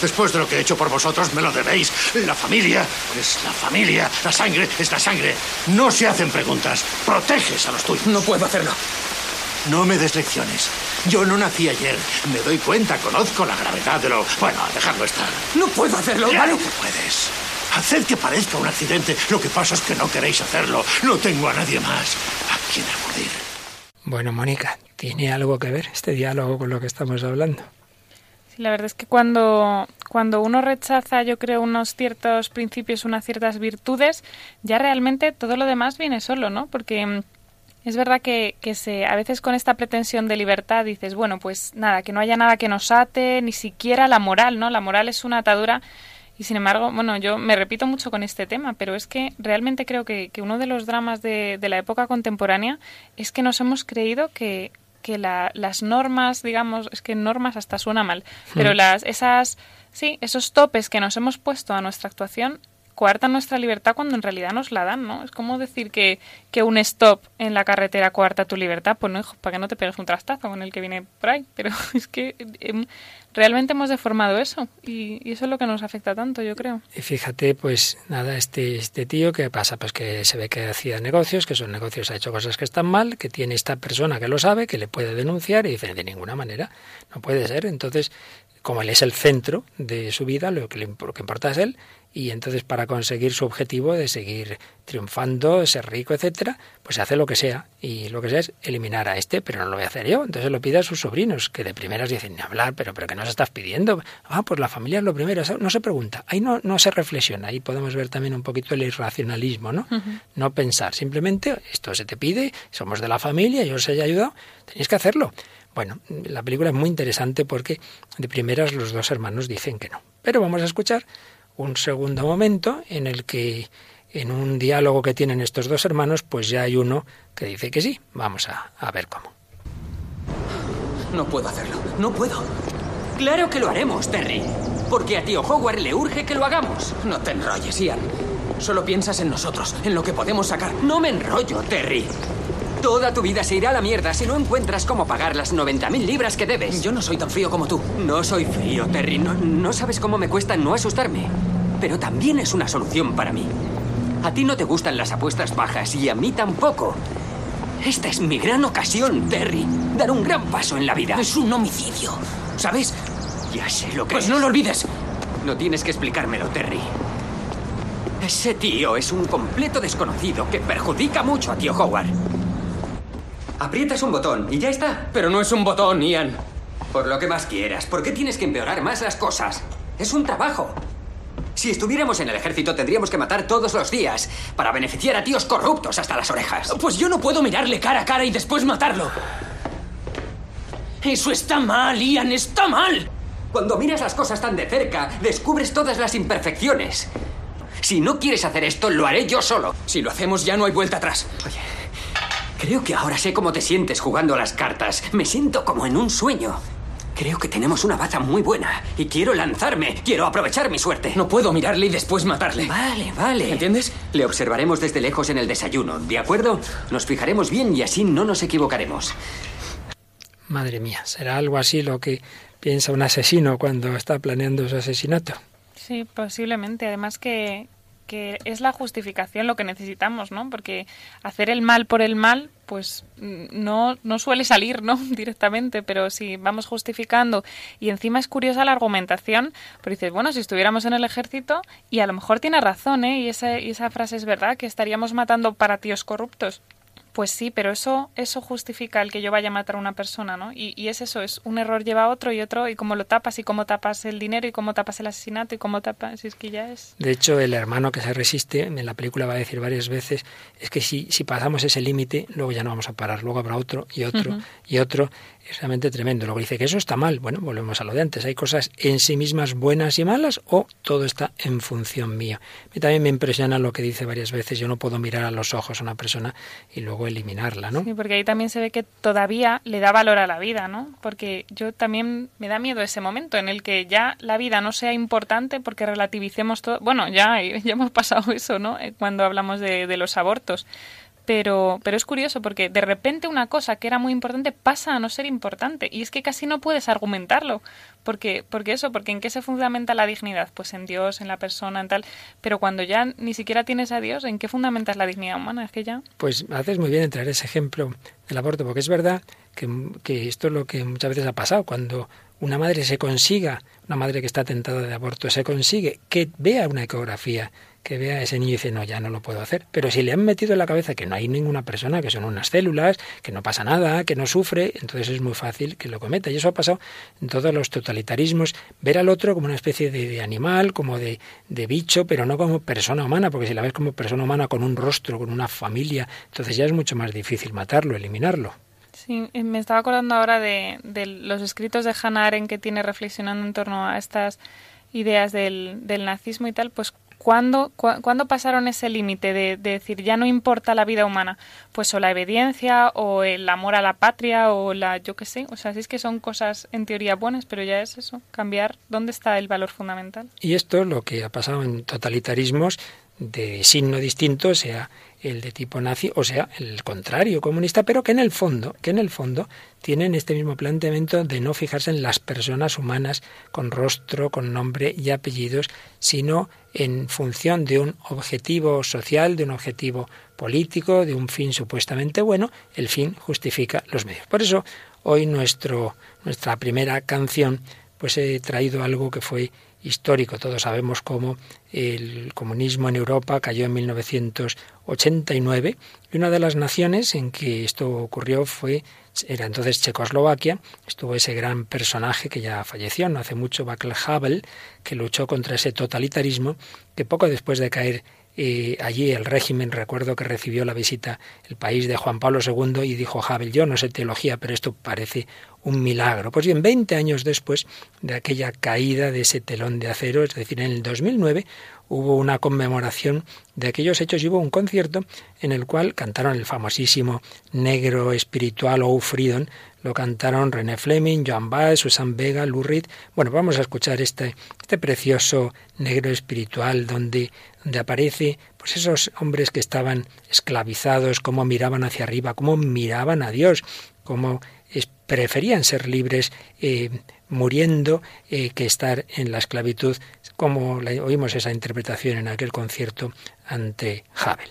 Después de lo que he hecho por vosotros, me lo debéis. La familia es la familia. La sangre es la sangre. No se hacen preguntas. Proteges a los tuyos. No puedo hacerlo. No me des lecciones. Yo no nací ayer. Me doy cuenta, conozco la gravedad de lo... Bueno, dejadlo estar. No puedo hacerlo, Claro ¿vale? que puedes. Haced que parezca un accidente. Lo que pasa es que no queréis hacerlo. No tengo a nadie más a quien acudir. Bueno, Mónica, ¿tiene algo que ver este diálogo con lo que estamos hablando? Sí, la verdad es que cuando, cuando uno rechaza, yo creo, unos ciertos principios, unas ciertas virtudes, ya realmente todo lo demás viene solo, ¿no? Porque mm, es verdad que, que se, a veces con esta pretensión de libertad dices, bueno, pues nada, que no haya nada que nos ate, ni siquiera la moral, ¿no? La moral es una atadura y sin embargo, bueno, yo me repito mucho con este tema, pero es que realmente creo que, que uno de los dramas de, de la época contemporánea es que nos hemos creído que, que la- las normas, digamos, es que normas hasta suena mal, pero las, esas, sí, esos topes que nos hemos puesto a nuestra actuación coartan nuestra libertad cuando en realidad nos la dan, ¿no? Es como decir que, que un stop en la carretera coarta tu libertad, pues no, hijo, para que no te pegues un trastazo con el que viene por <laughs> pero es que em, realmente hemos deformado eso y, eso es lo que nos afecta tanto, yo creo. Y fíjate, pues nada, este, este tío, ¿qué pasa? Pues que se ve que hacía negocios, que esos negocios ha hecho cosas que están mal, que tiene esta persona que lo sabe, que le puede denunciar y dice, de ninguna manera, no puede ser. Entonces, como él es el centro de su vida, lo que, le, lo que importa es él, y entonces para conseguir su objetivo de seguir triunfando, ser rico, etcétera, pues hace lo que sea. Y lo que sea es eliminar a este, pero no lo voy a hacer yo. Entonces lo pide a sus sobrinos, que de primeras dicen, ni hablar, pero, pero ¿qué nos estás pidiendo? Ah, pues la familia es lo primero. Eso No se pregunta. Ahí no, no se reflexiona. Ahí podemos ver también un poquito el irracionalismo, ¿no? No pensar. Simplemente, esto se te pide, somos de la familia, yo os he ayudado, tenéis que hacerlo. Bueno, la película es muy interesante porque de primeras los dos hermanos dicen que no. Pero vamos a escuchar un segundo momento en el que en un diálogo que tienen estos dos hermanos, pues ya hay uno que dice que sí. Vamos a, a ver cómo. No puedo hacerlo. No puedo. Claro que lo haremos, Terry. Porque a tío Howard le urge que lo hagamos. No te enrolles, Ian. Solo piensas en nosotros, en lo que podemos sacar. No me enrollo, Terry. Toda tu vida se irá a la mierda si no encuentras cómo pagar las 90.000 libras que debes. Yo no soy tan frío como tú. No soy frío, Terry. No, no sabes cómo me cuesta no asustarme. Pero también es una solución para mí. A ti no te gustan las apuestas bajas y a mí tampoco. Esta es mi gran ocasión, Terry. Dar un gran paso en la vida. Es un homicidio. ¿Sabes? Ya sé lo que Pues no lo olvides. No tienes que explicármelo, Terry. Ese tío es un completo desconocido que perjudica mucho a tío Howard. Aprietas un botón y ya está. Pero no es un botón, Ian. Por lo que más quieras, ¿por qué tienes que empeorar más las cosas? Es un trabajo. Si estuviéramos en el ejército tendríamos que matar todos los días para beneficiar a tíos corruptos hasta las orejas. Pues yo no puedo mirarle cara a cara y después matarlo. Eso está mal, Ian, está mal. Cuando miras las cosas tan de cerca, descubres todas las imperfecciones. Si no quieres hacer esto, lo haré yo solo. Si lo hacemos ya no hay vuelta atrás. Oye, creo que ahora sé cómo te sientes jugando a las cartas. Me siento como en un sueño. Creo que tenemos una baza muy buena y quiero lanzarme. Quiero aprovechar mi suerte. No puedo mirarle y después matarle. Vale, vale. ¿Entiendes? Le observaremos desde lejos en el desayuno, ¿de acuerdo? Nos fijaremos bien y así no nos equivocaremos. Madre mía, ¿será algo así lo que piensa un asesino cuando está planeando su asesinato? Sí, posiblemente. Además que, que es la justificación lo que necesitamos, ¿no? Porque hacer el mal por el mal, pues mm, no, no suele salir, ¿no? <laughs> Directamente, pero si vamos justificando y encima es curiosa la argumentación, porque dices, bueno, si estuviéramos en el ejército y a lo mejor tiene razón, ¿eh? Y esa, y esa frase es verdad, que estaríamos matando para tíos corruptos. Pues sí, pero eso, eso justifica el que yo vaya a matar a una persona, ¿no? Y, y es eso, es un error lleva a otro y otro, y cómo lo tapas, y cómo tapas el dinero, y cómo tapas el asesinato, y cómo tapas, si es que ya es... De hecho, el hermano que se resiste, en la película va a decir varias veces, es que si, si pasamos ese límite, luego ya no vamos a parar, luego habrá otro y otro y otro. Es realmente tremendo. Luego dice que eso está mal. Bueno, volvemos a lo de antes. Hay cosas en sí mismas buenas y malas o todo está en función mía. Mí también me impresiona lo que dice varias veces. Yo no puedo mirar a los ojos a una persona y luego eliminarla, ¿no? Sí, porque ahí también se ve que todavía le da valor a la vida, ¿no? Porque yo también me da miedo ese momento en el que ya la vida no sea importante porque relativicemos todo. Bueno, ya, <laughs> ya hemos pasado eso, ¿no? Eh, Cuando hablamos de, de los abortos. Pero, pero es curioso porque de repente una cosa que era muy importante pasa a no ser importante y es que casi no puedes argumentarlo. Porque, porque eso, porque en qué se fundamenta la dignidad? Pues en Dios, en la persona, en tal. Pero cuando ya ni siquiera tienes a Dios, ¿en qué fundamentas la dignidad humana? Es que ya. Pues haces muy bien en traer ese ejemplo del aborto, porque es verdad que, que esto es lo que muchas veces ha pasado. Cuando una madre se consiga, una madre que está tentada de aborto, se consigue que vea una ecografía que vea a ese niño y dice, no, ya no lo puedo hacer. Pero si le han metido en la cabeza que no hay ninguna persona, que son unas células, que no pasa nada, que no sufre, entonces es muy fácil que lo cometa. Y eso ha pasado en todos los totalitarismos, ver al otro como una especie de, animal, como de, de, bicho, pero no como persona humana, porque si la ves como persona humana con un rostro, con una familia, entonces ya es mucho más difícil matarlo, eliminarlo. Sí, eh, me estaba acordando ahora de, de los escritos de Hannah Arendt que tiene reflexionando en torno a estas ideas del, del nazismo y tal, pues ¿Cuándo, pasaron ese límite de, decir ya no importa la vida humana? Pues o la obediencia o el amor a la patria o la yo qué sé. O sea, sí es que son cosas en teoría buenas, pero ya es eso, cambiar dónde está el valor fundamental. Y esto es lo que ha pasado en totalitarismos de signo distinto, sea el de tipo nazi, o sea, el contrario, comunista, pero que en el fondo, que en el fondo tienen este mismo planteamiento de no fijarse en las personas humanas con rostro, con nombre y apellidos, sino en función de un objetivo social, de un objetivo político, de un fin supuestamente bueno, el fin justifica los medios. Por eso, hoy nuestro, nuestra primera canción, pues he traído algo que fue histórico. Todos sabemos cómo el comunismo en Europa cayó en 1989 y una de las naciones en que esto ocurrió fue era entonces Checoslovaquia. Estuvo ese gran personaje que ya falleció no hace mucho, Václav Havel, que luchó contra ese totalitarismo que poco después de caer eh, allí el régimen, recuerdo que recibió la visita el país de Juan Pablo II y dijo Havel, yo no sé teología, pero esto parece un milagro. Pues bien, 20 años después de aquella caída de ese telón de acero, es decir, en el 2009, hubo una conmemoración de aquellos hechos y hubo un concierto en el cual cantaron el famosísimo negro espiritual o Freedom, lo cantaron René Fleming, Joan Baez, Susan Vega, Lou Reed. Bueno, vamos a escuchar este, este precioso negro espiritual donde, donde aparece pues esos hombres que estaban esclavizados, cómo miraban hacia arriba, cómo miraban a Dios, cómo preferían ser libres eh, muriendo eh, que estar en la esclavitud, como oímos esa interpretación en aquel concierto ante Havel.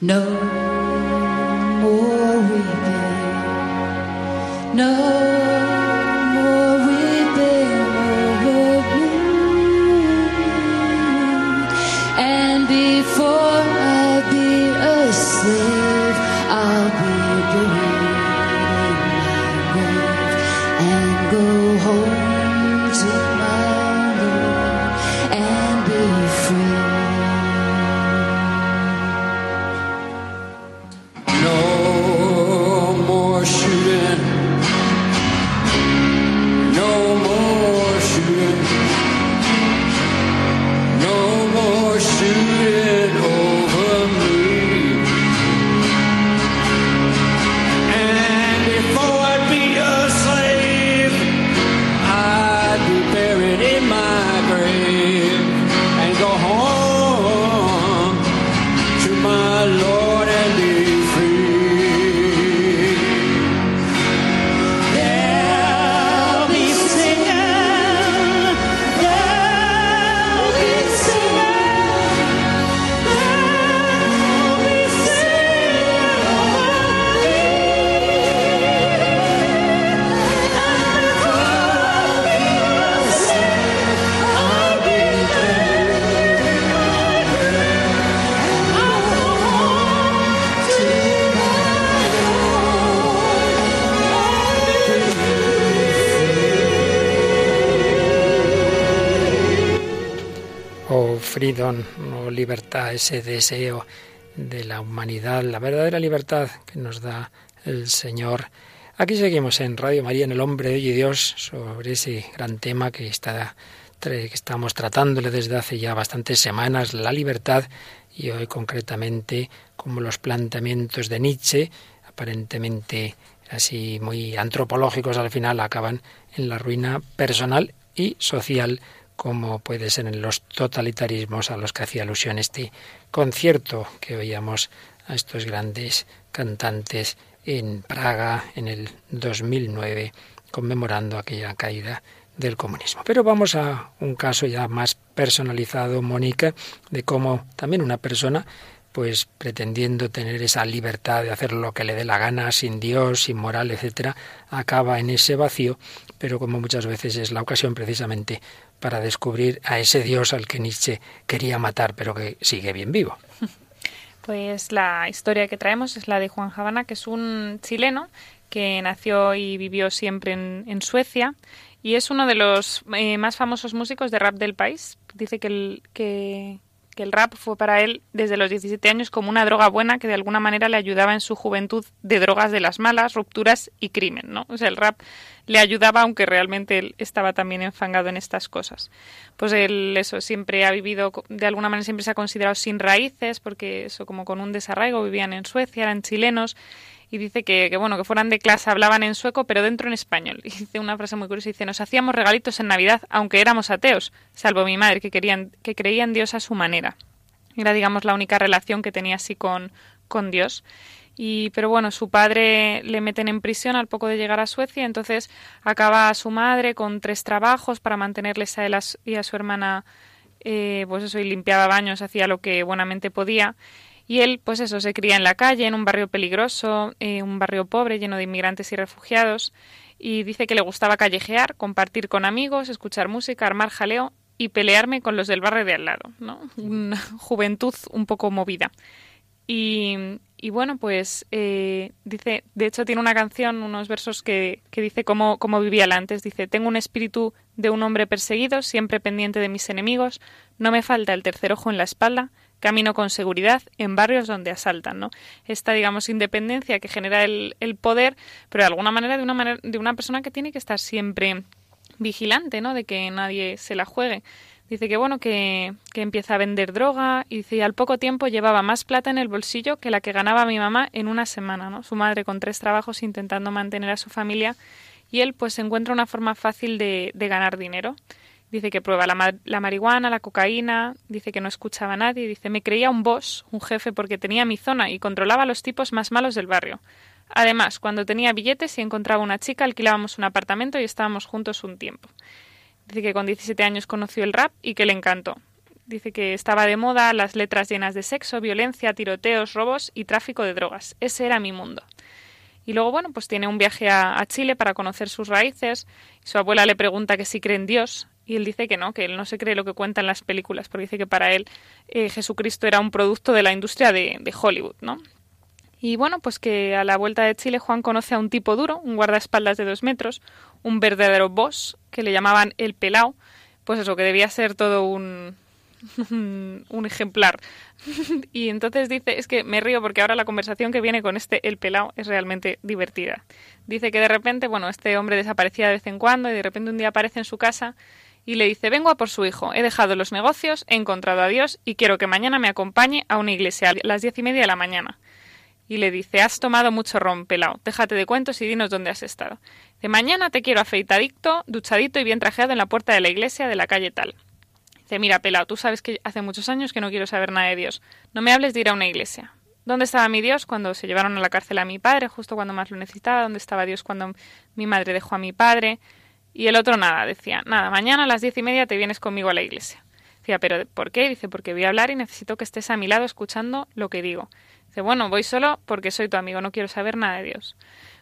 No o libertad, ese deseo de la humanidad, la verdadera libertad que nos da el Señor. Aquí seguimos en Radio María, en El Hombre y Dios, sobre ese gran tema que, está, que estamos tratándole desde hace ya bastantes semanas, la libertad, y hoy concretamente como los planteamientos de Nietzsche, aparentemente así muy antropológicos al final, acaban en la ruina personal y social como puede ser en los totalitarismos a los que hacía alusión este concierto que oíamos a estos grandes cantantes en Praga en el 2009, conmemorando aquella caída del comunismo. Pero vamos a un caso ya más personalizado, Mónica, de cómo también una persona pues pretendiendo tener esa libertad de hacer lo que le dé la gana, sin Dios, sin moral, etcétera, acaba en ese vacío, pero como muchas veces es la ocasión precisamente para descubrir a ese Dios al que Nietzsche quería matar, pero que sigue bien vivo. <laughs> Pues la historia que traemos es la de Juan Javana, que es un chileno que nació y vivió siempre en, Suecia y es uno de los eh, más famosos músicos de rap del país. Dice que, el, que, que el rap fue para él desde los 17 años como una droga buena que de alguna manera le ayudaba en su juventud de drogas de las malas, rupturas y crimen, ¿no? O sea, el rap le ayudaba aunque realmente él estaba también enfangado en estas cosas. Pues él eso siempre ha vivido de alguna manera siempre se ha considerado sin raíces porque eso como con un desarraigo vivían en Suecia, eran chilenos y dice que, bueno, que fueran de clase hablaban en sueco, pero dentro en español. <laughs> Y dice una frase muy curiosa, dice, nos hacíamos regalitos en Navidad, aunque éramos ateos, salvo mi madre, que, querían, que creía en Dios a su manera. Era, digamos, la única relación que tenía así con, con Dios. Y, pero bueno, su padre le meten en prisión al poco de llegar a Suecia, entonces acaba su madre con tres trabajos para mantenerles a él y a su hermana, eh, pues eso, y limpiaba baños, hacía lo que buenamente podía. Y él, pues eso, se cría en la calle, en un barrio peligroso, eh, un barrio pobre, lleno de inmigrantes y refugiados, y dice que le gustaba callejear, compartir con amigos, escuchar música, armar jaleo y pelearme con los del barrio de al lado, ¿no? <laughs> Una juventud un poco movida. Y, y bueno, pues eh, dice, de hecho tiene una canción, unos versos que, que dice cómo, cómo vivía él antes. Dice, tengo un espíritu de un hombre perseguido, siempre pendiente de mis enemigos, no me falta el tercer ojo en la espalda, camino con seguridad en barrios donde asaltan, ¿no? Esta, digamos, independencia que genera el, el poder, pero de alguna manera de una manera de una persona que tiene que estar siempre vigilante, ¿no? De que nadie se la juegue. Dice que bueno, que, que empieza a vender droga y dice, al poco tiempo llevaba más plata en el bolsillo que la que ganaba mi mamá en una semana, ¿no? Su madre con tres trabajos intentando mantener a su familia y él pues encuentra una forma fácil de, de ganar dinero. Dice que prueba la, marihuana, la cocaína, dice que no escuchaba a nadie, dice me creía un boss, un jefe porque tenía mi zona y controlaba a los tipos más malos del barrio. Además, cuando tenía billetes y encontraba una chica, alquilábamos un apartamento y estábamos juntos un tiempo. Dice que con 17 años conoció el rap y que le encantó. Dice que estaba de moda las letras llenas de sexo, violencia, tiroteos, robos y tráfico de drogas. Ese era mi mundo. Y luego, bueno, pues tiene un viaje a, a Chile para conocer sus raíces. Su abuela le pregunta que si cree en Dios y él dice que no, que él no se cree lo que cuentan las películas, porque dice que para él eh, Jesucristo era un producto de la industria de, de, Hollywood, ¿no? Y bueno, pues que a la vuelta de Chile Juan conoce a un tipo duro, un guardaespaldas de dos metros, un verdadero boss, que le llamaban el pelao, pues eso, que debía ser todo un, <laughs> un ejemplar. <laughs> y entonces dice, es que me río porque ahora la conversación que viene con este el pelao es realmente divertida. Dice que de repente, bueno, este hombre desaparecía de vez en cuando y de repente un día aparece en su casa y le dice vengo a por su hijo, he dejado los negocios, he encontrado a Dios y quiero que mañana me acompañe a una iglesia a las diez y media de la mañana. Y le dice has tomado mucho ron, pelao, déjate de cuentos y dinos dónde has estado. De mañana te quiero afeitadito, duchadito y bien trajeado en la puerta de la iglesia de la calle tal. Dice, mira, pelao, tú sabes que hace muchos años que no quiero saber nada de Dios. No me hables de ir a una iglesia. ¿Dónde estaba mi Dios cuando se llevaron a la cárcel a mi padre, justo cuando más lo necesitaba? ¿Dónde estaba Dios cuando mi madre dejó a mi padre? Y el otro nada, decía, nada, mañana a las diez y media te vienes conmigo a la iglesia. Decía, pero ¿por qué? Dice, porque voy a hablar y necesito que estés a mi lado escuchando lo que digo. Dice, bueno, voy solo porque soy tu amigo, no quiero saber nada de Dios.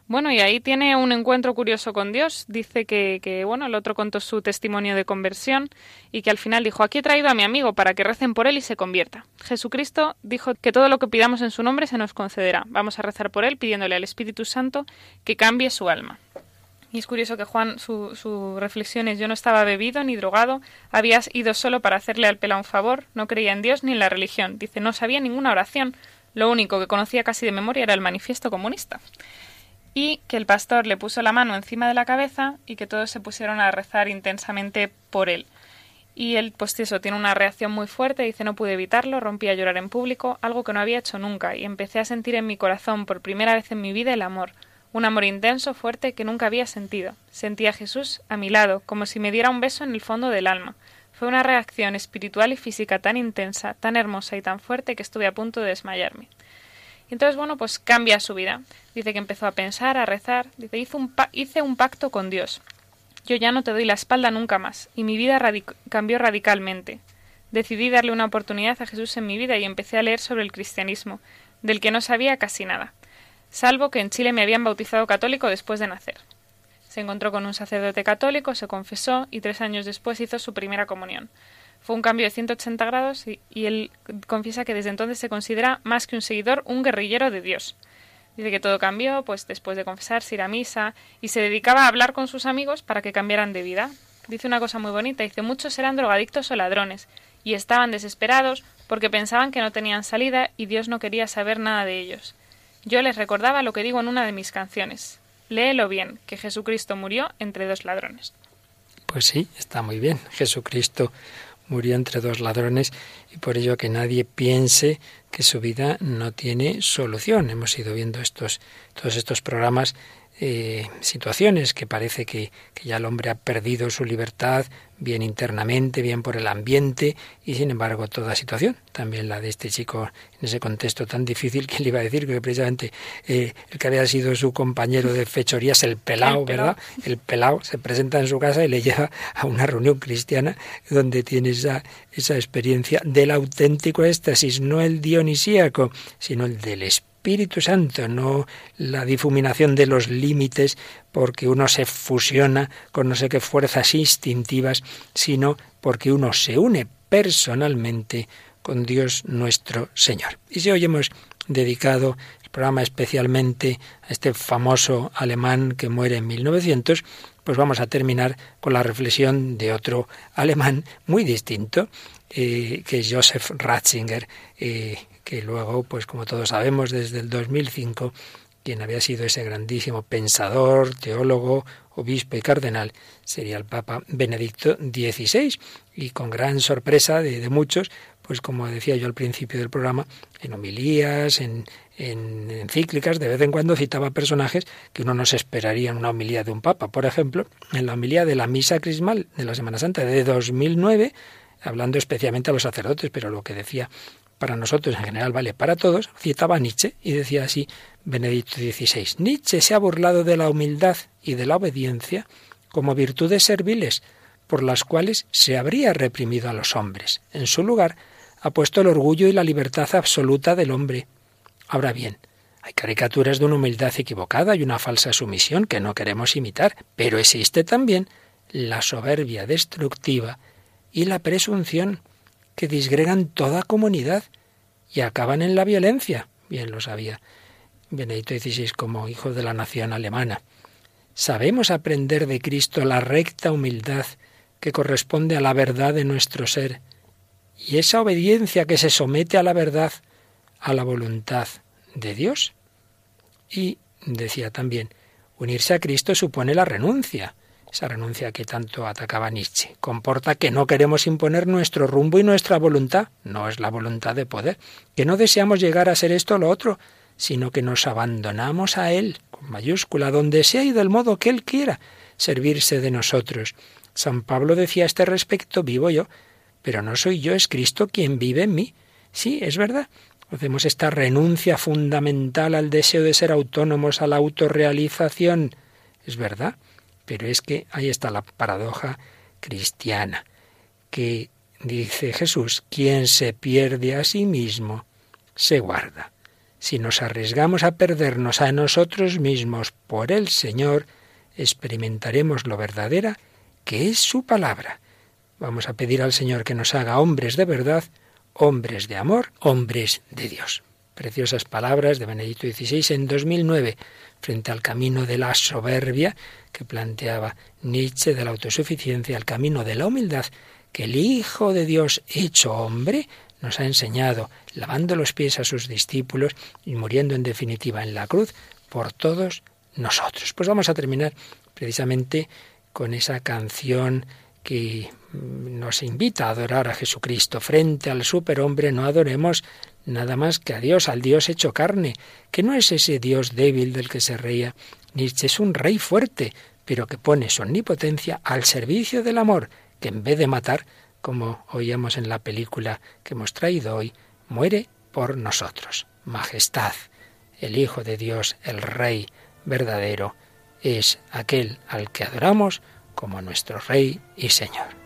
Bueno, y ahí tiene un encuentro curioso con Dios. Dice que, que, bueno, el otro contó su testimonio de conversión y que al final dijo, aquí he traído a mi amigo para que recen por él y se convierta. Jesucristo dijo que todo lo que pidamos en su nombre se nos concederá. Vamos a rezar por él pidiéndole al Espíritu Santo que cambie su alma. Y es curioso que Juan, su, su reflexión es, yo no estaba bebido ni drogado, habías ido solo para hacerle al pela un favor, no creía en Dios ni en la religión. Dice, no sabía ninguna oración, lo único que conocía casi de memoria era el manifiesto comunista. Y que el pastor le puso la mano encima de la cabeza y que todos se pusieron a rezar intensamente por él. Y él, pues eso, tiene una reacción muy fuerte, dice no pude evitarlo, rompí a llorar en público, algo que no había hecho nunca, y empecé a sentir en mi corazón por primera vez en mi vida el amor, un amor intenso, fuerte, que nunca había sentido. Sentí a Jesús a mi lado, como si me diera un beso en el fondo del alma. Fue una reacción espiritual y física tan intensa, tan hermosa y tan fuerte que estuve a punto de desmayarme. Y entonces, bueno, pues cambia su vida. Dice que empezó a pensar, a rezar. Dice, hice un, pacto con Dios. Yo ya no te doy la espalda nunca más. Y mi vida cambió radicalmente. Decidí darle una oportunidad a Jesús en mi vida y empecé a leer sobre el cristianismo, del que no sabía casi nada salvo que en Chile me habían bautizado católico después de nacer. Se encontró con un sacerdote católico, se confesó y tres años después hizo su primera comunión. Fue un cambio de 180 grados y, él confiesa que desde entonces se considera más que un seguidor, un guerrillero de Dios. Dice que todo cambió, pues después de confesarse, ir a misa, y se dedicaba a hablar con sus amigos para que cambiaran de vida. Dice una cosa muy bonita, dice muchos eran drogadictos o ladrones, y estaban desesperados porque pensaban que no tenían salida y Dios no quería saber nada de ellos. Yo les recordaba lo que digo en una de mis canciones. Léelo bien, que Jesucristo murió entre dos ladrones. Pues sí, está muy bien. Jesucristo murió entre dos ladrones y por ello que nadie piense que su vida no tiene solución. Hemos ido viendo estos, todos estos programas eh, situaciones que parece que, que, ya el hombre ha perdido su libertad, bien internamente, bien por el ambiente, y sin embargo toda situación, también la de este chico en ese contexto tan difícil <laughs> que le iba a decir que precisamente eh, el que había sido su compañero de fechorías, el pelao, ¿verdad? El pelao se presenta en su casa y le lleva a una reunión cristiana donde tiene esa, esa experiencia del auténtico éxtasis, no el dionisíaco, sino el del espíritu Espíritu Santo, no la difuminación de los límites porque uno se fusiona con no sé qué fuerzas instintivas, sino porque uno se une personalmente con Dios nuestro Señor. Y si hoy hemos dedicado el programa especialmente a este famoso alemán que muere en 1900, pues vamos a terminar con la reflexión de otro alemán muy distinto, eh, que es Joseph Ratzinger, eh, que luego, pues como todos sabemos, desde el 2005, quien había sido ese grandísimo pensador, teólogo, obispo y cardenal, sería el Papa Benedicto XVI. Y con gran sorpresa de, muchos, pues como decía yo al principio del programa, en homilías, en, en encíclicas, de vez en cuando citaba personajes que uno no se esperaría en una homilía de un papa. Por ejemplo, en la homilía de la Misa Crismal de la Semana Santa de 2009, hablando especialmente a los sacerdotes, pero lo que decía para nosotros en general vale para todos, citaba Nietzsche y decía así Benedicto XVI. Nietzsche se ha burlado de la humildad y de la obediencia como virtudes serviles por las cuales se habría reprimido a los hombres. En su lugar ha puesto el orgullo y la libertad absoluta del hombre. Ahora bien, hay caricaturas de una humildad equivocada y una falsa sumisión que no queremos imitar, pero existe también la soberbia destructiva y la presunción que disgregan toda comunidad y acaban en la violencia. Bien lo sabía Benedicto XVI como hijo de la nación alemana. Sabemos aprender de Cristo la recta humildad que corresponde a la verdad de nuestro ser y esa obediencia que se somete a la verdad, a la voluntad de Dios. Y decía también, unirse a Cristo supone la renuncia, esa renuncia que tanto atacaba Nietzsche. Comporta que no queremos imponer nuestro rumbo y nuestra voluntad, no es la voluntad de poder, que no deseamos llegar a ser esto o lo otro, sino que nos abandonamos a Él, con mayúscula, donde sea y del modo que Él quiera servirse de nosotros. San Pablo decía a este respecto, vivo yo, pero no soy yo, es Cristo quien vive en mí. Sí, es verdad. Hacemos esta renuncia fundamental al deseo de ser autónomos, a la autorrealización. Es verdad. Pero es que ahí está la paradoja cristiana, que dice Jesús, quien se pierde a sí mismo, se guarda. Si nos arriesgamos a perdernos a nosotros mismos por el Señor, experimentaremos lo verdadera que es su palabra. Vamos a pedir al Señor que nos haga hombres de verdad, hombres de amor, hombres de Dios. preciosas palabras de Benedicto XVI en 2009 frente al camino de la soberbia que planteaba Nietzsche de la autosuficiencia, al camino de la humildad que el Hijo de Dios hecho hombre nos ha enseñado, lavando los pies a sus discípulos y muriendo en definitiva en la cruz por todos nosotros. Pues vamos a terminar precisamente con esa canción que nos invita a adorar a Jesucristo. Frente al superhombre no adoremos nada más que a Dios, al Dios hecho carne, que no es ese Dios débil del que se reía Nietzsche, es un rey fuerte, pero que pone su omnipotencia al servicio del amor, que en vez de matar, como oíamos en la película que hemos traído hoy, muere por nosotros. Majestad, el Hijo de Dios, el Rey verdadero, es aquel al que adoramos como nuestro Rey y Señor.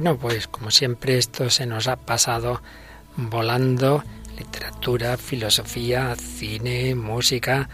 Bueno, pues como siempre esto se nos ha pasado volando, literatura, filosofía, cine, música,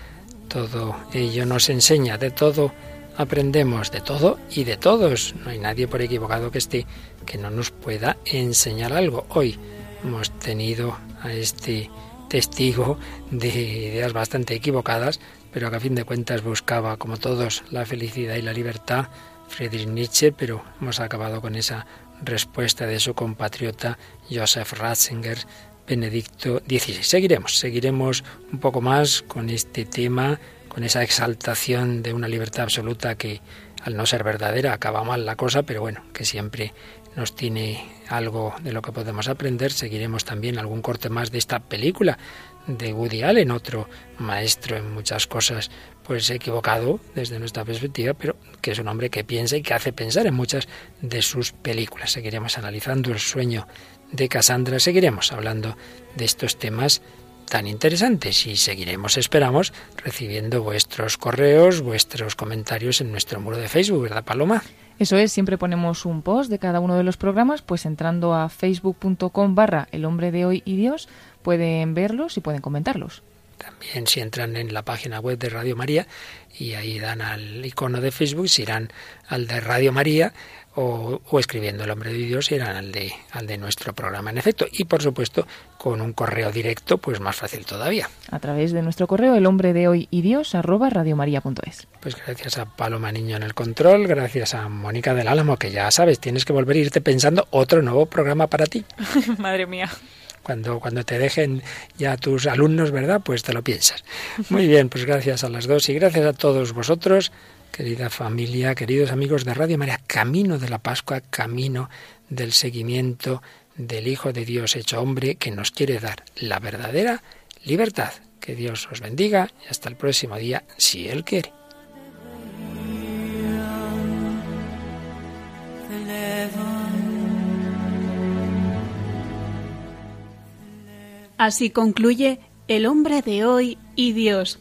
todo ello nos enseña, de todo aprendemos, de todo y de todos. No hay nadie por equivocado que esté que no nos pueda enseñar algo. Hoy hemos tenido a este testigo de ideas bastante equivocadas, pero que a fin de cuentas buscaba, como todos, la felicidad y la libertad, Friedrich Nietzsche, pero hemos acabado con esa respuesta de su compatriota Joseph Ratzinger, Benedicto XVI. Seguiremos, seguiremos un poco más con este tema, con esa exaltación de una libertad absoluta que al no ser verdadera acaba mal la cosa, pero bueno, que siempre nos tiene algo de lo que podemos aprender. Seguiremos también algún corte más de esta película de Woody Allen, otro maestro en muchas cosas, pues equivocado desde nuestra perspectiva, pero que es un hombre que piensa y que hace pensar en muchas de sus películas. Seguiremos analizando el sueño de Cassandra, seguiremos hablando de estos temas tan interesantes y seguiremos, esperamos, recibiendo vuestros correos, vuestros comentarios en nuestro muro de Facebook, ¿verdad, Paloma? Eso es, siempre ponemos un post de cada uno de los programas, pues entrando a facebook.com barra el hombre de hoy y Dios, pueden verlos y pueden comentarlos. También si entran en la página web de Radio María y ahí dan al icono de Facebook, si irán al de Radio María o, escribiendo el hombre de Dios irán al de, al de nuestro programa en efecto. Y por supuesto con un correo directo, pues más fácil todavía. A través de nuestro correo, el hombre de hoy y Dios, arroba radiomaria.es. Pues gracias a Paloma Niño en el control, gracias a Mónica del Álamo, que ya sabes, tienes que volver a irte pensando otro nuevo programa para ti. <laughs> Madre mía. Cuando, cuando te dejen ya tus alumnos, ¿verdad? Pues te lo piensas. Muy bien, pues gracias a las dos y gracias a todos vosotros, querida familia, queridos amigos de Radio María, camino de la Pascua, camino del seguimiento del Hijo de Dios hecho hombre que nos quiere dar la verdadera libertad. Que Dios os bendiga y hasta el próximo día, si Él quiere. Así concluye El hombre de hoy y Dios,